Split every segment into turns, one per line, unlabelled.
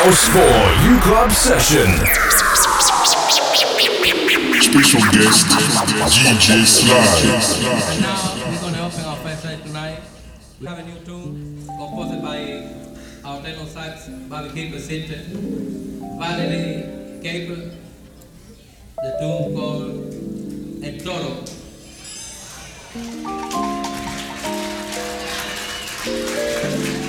House for U Club Session. Special guest DJ Sly. Now we're going to open our first night tonight. We have a new tune composed by our tenor sax, Bobby King Vicente, Valerie Cable. The tune called El Toro.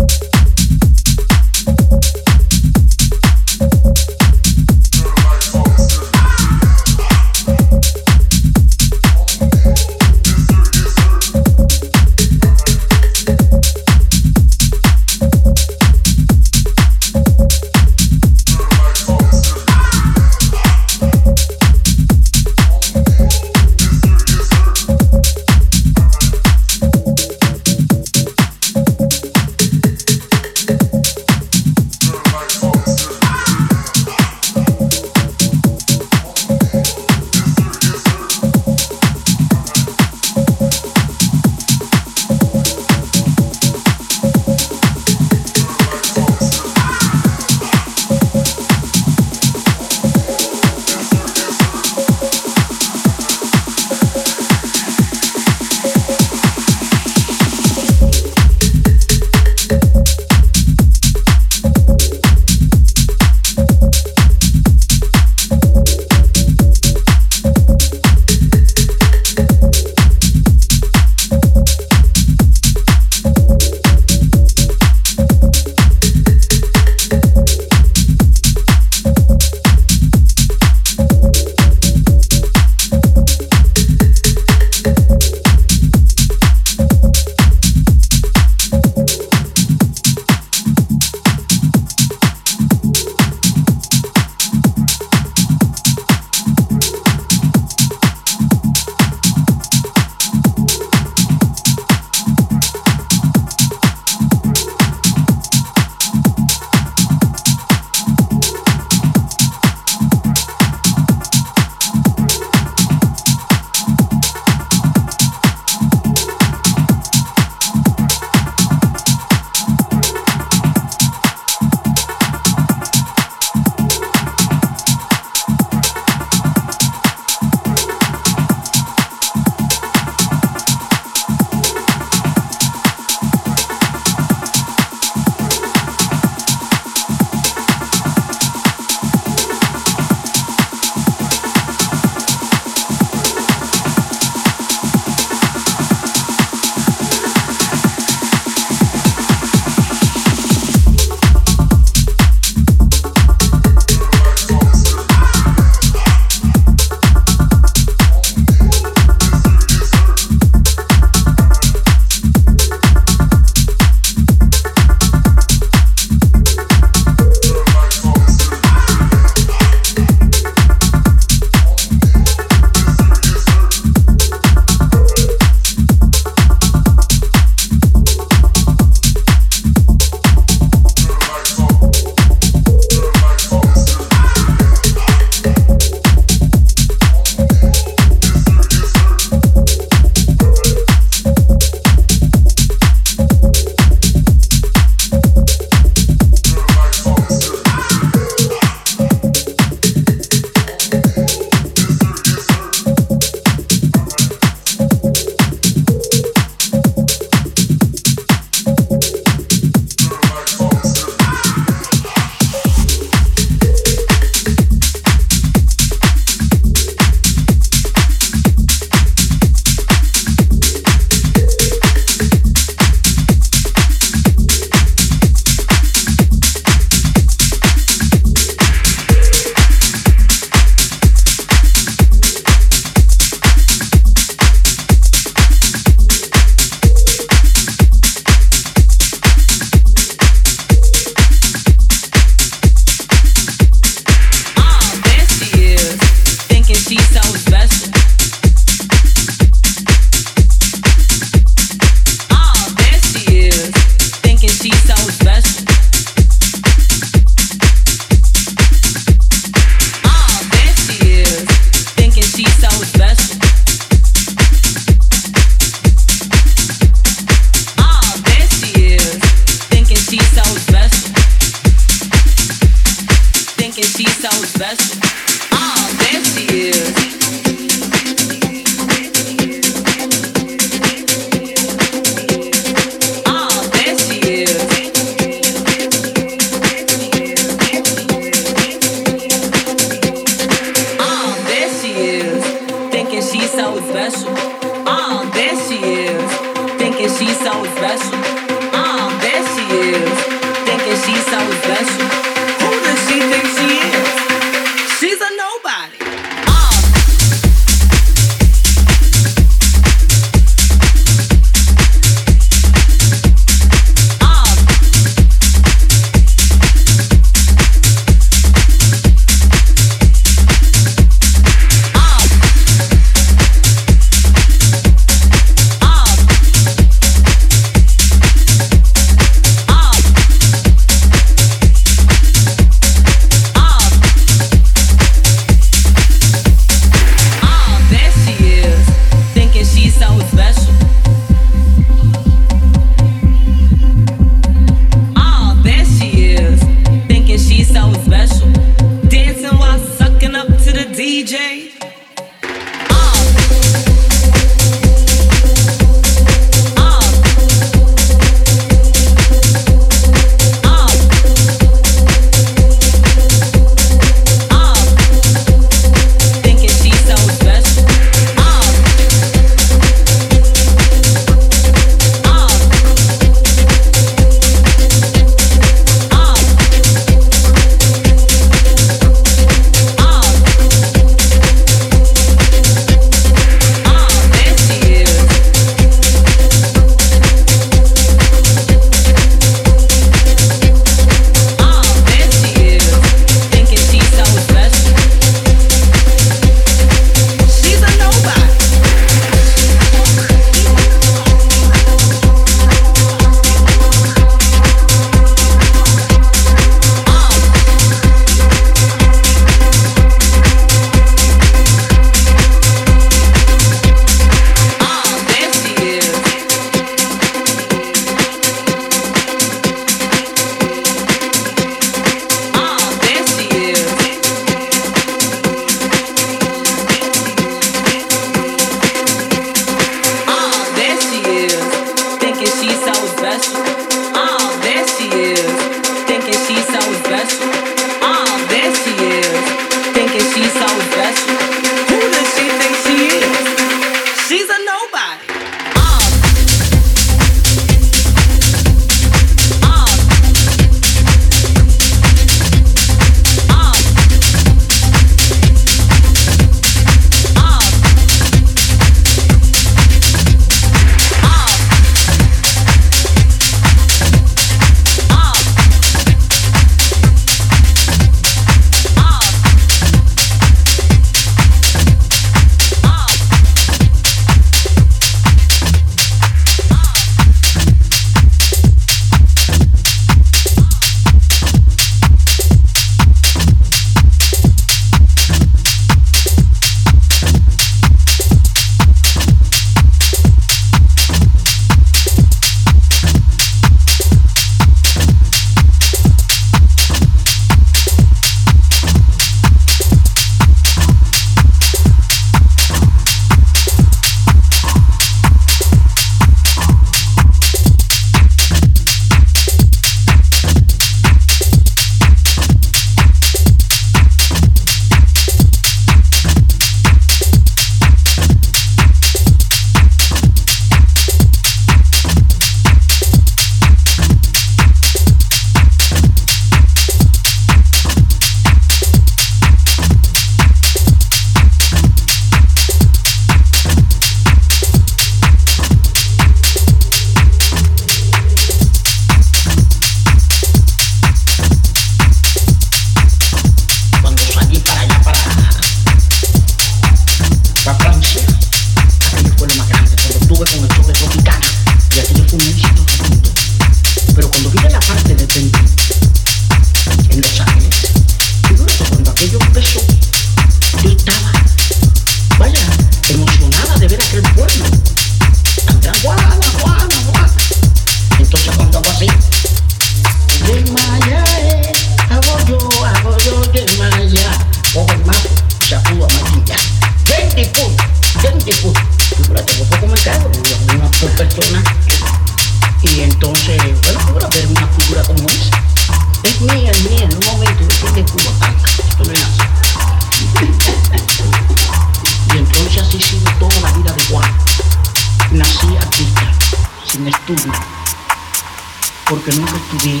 porque nunca estudié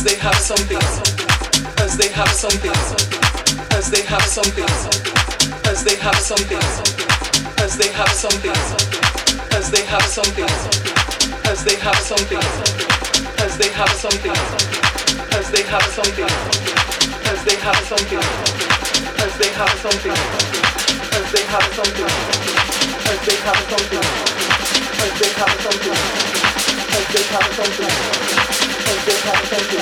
as they have something, as they have something, as they have something, as they have something, as they have something, as they have something, as they have something, as they have something, as they have something, as they have something, as they have something, as they have something, as they have something, as they have something, as they have something. Thank you.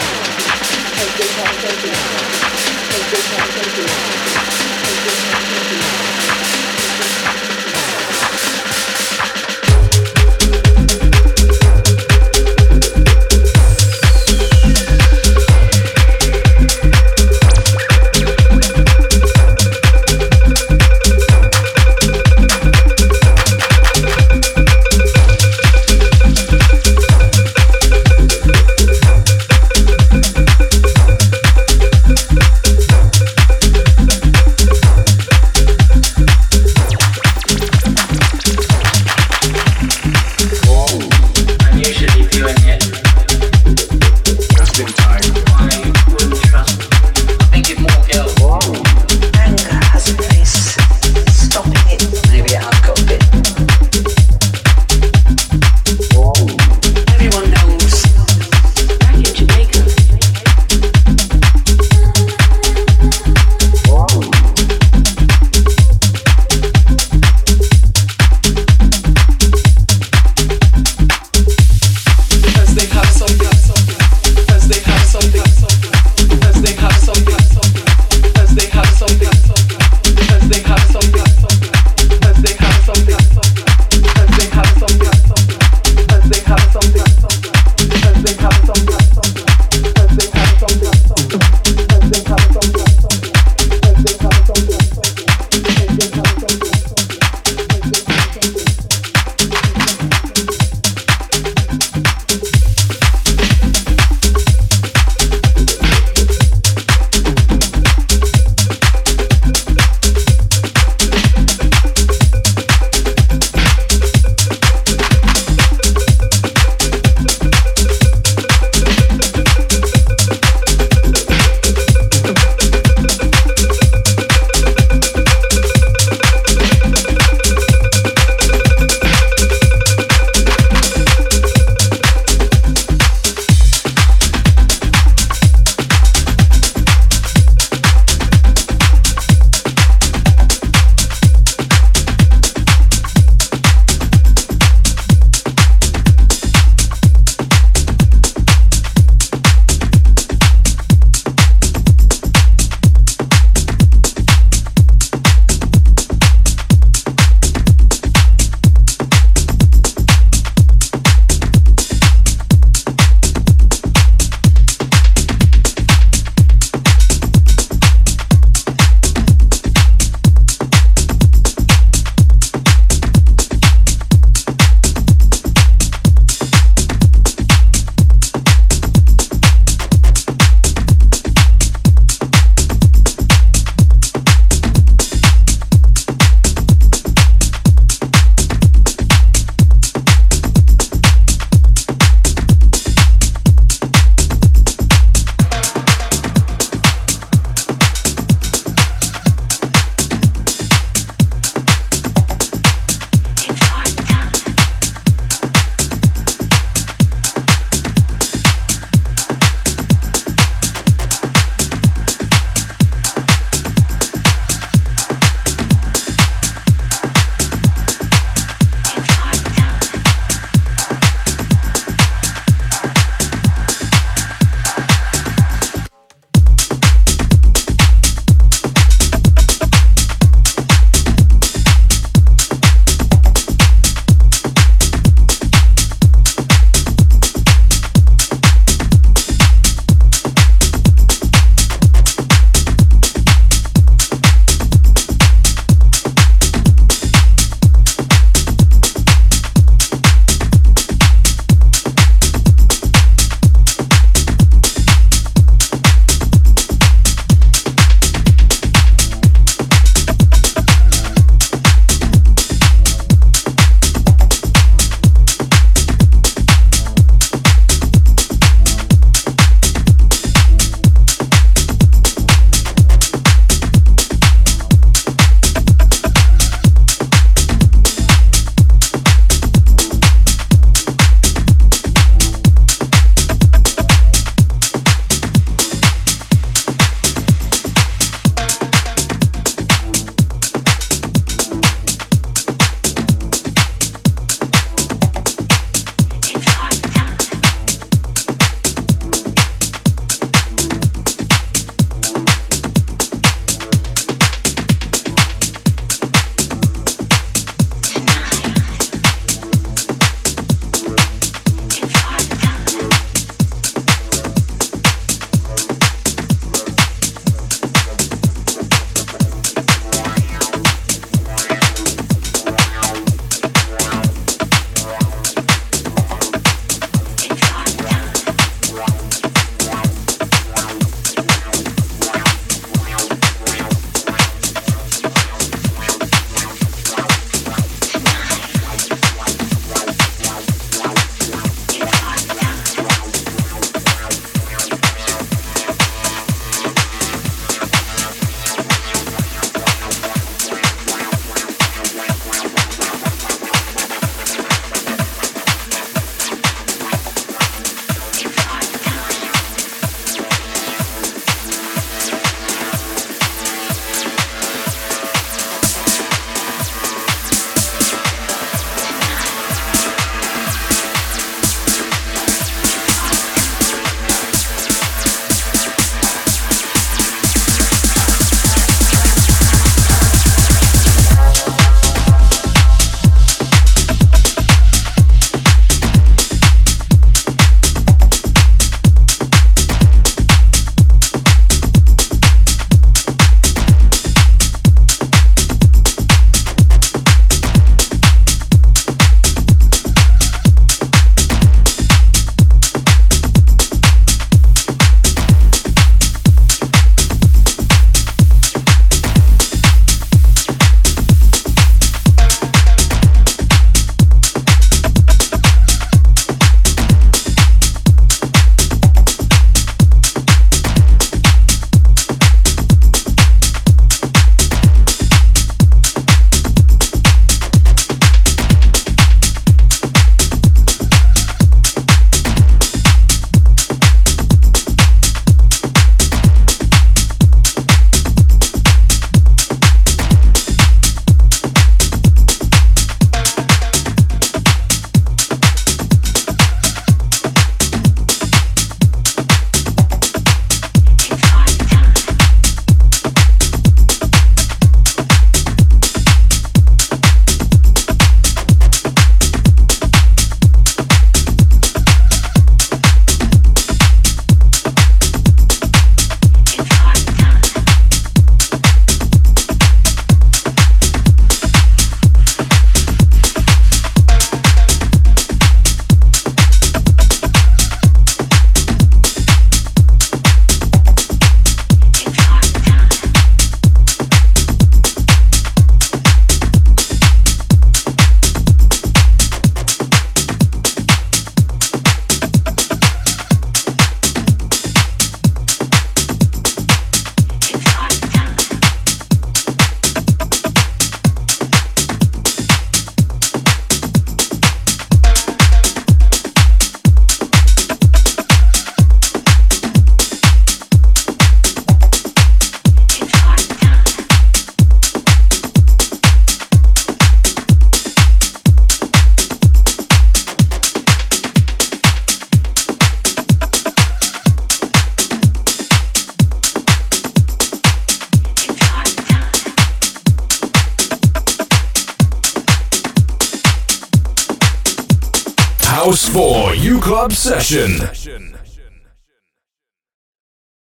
Obsession.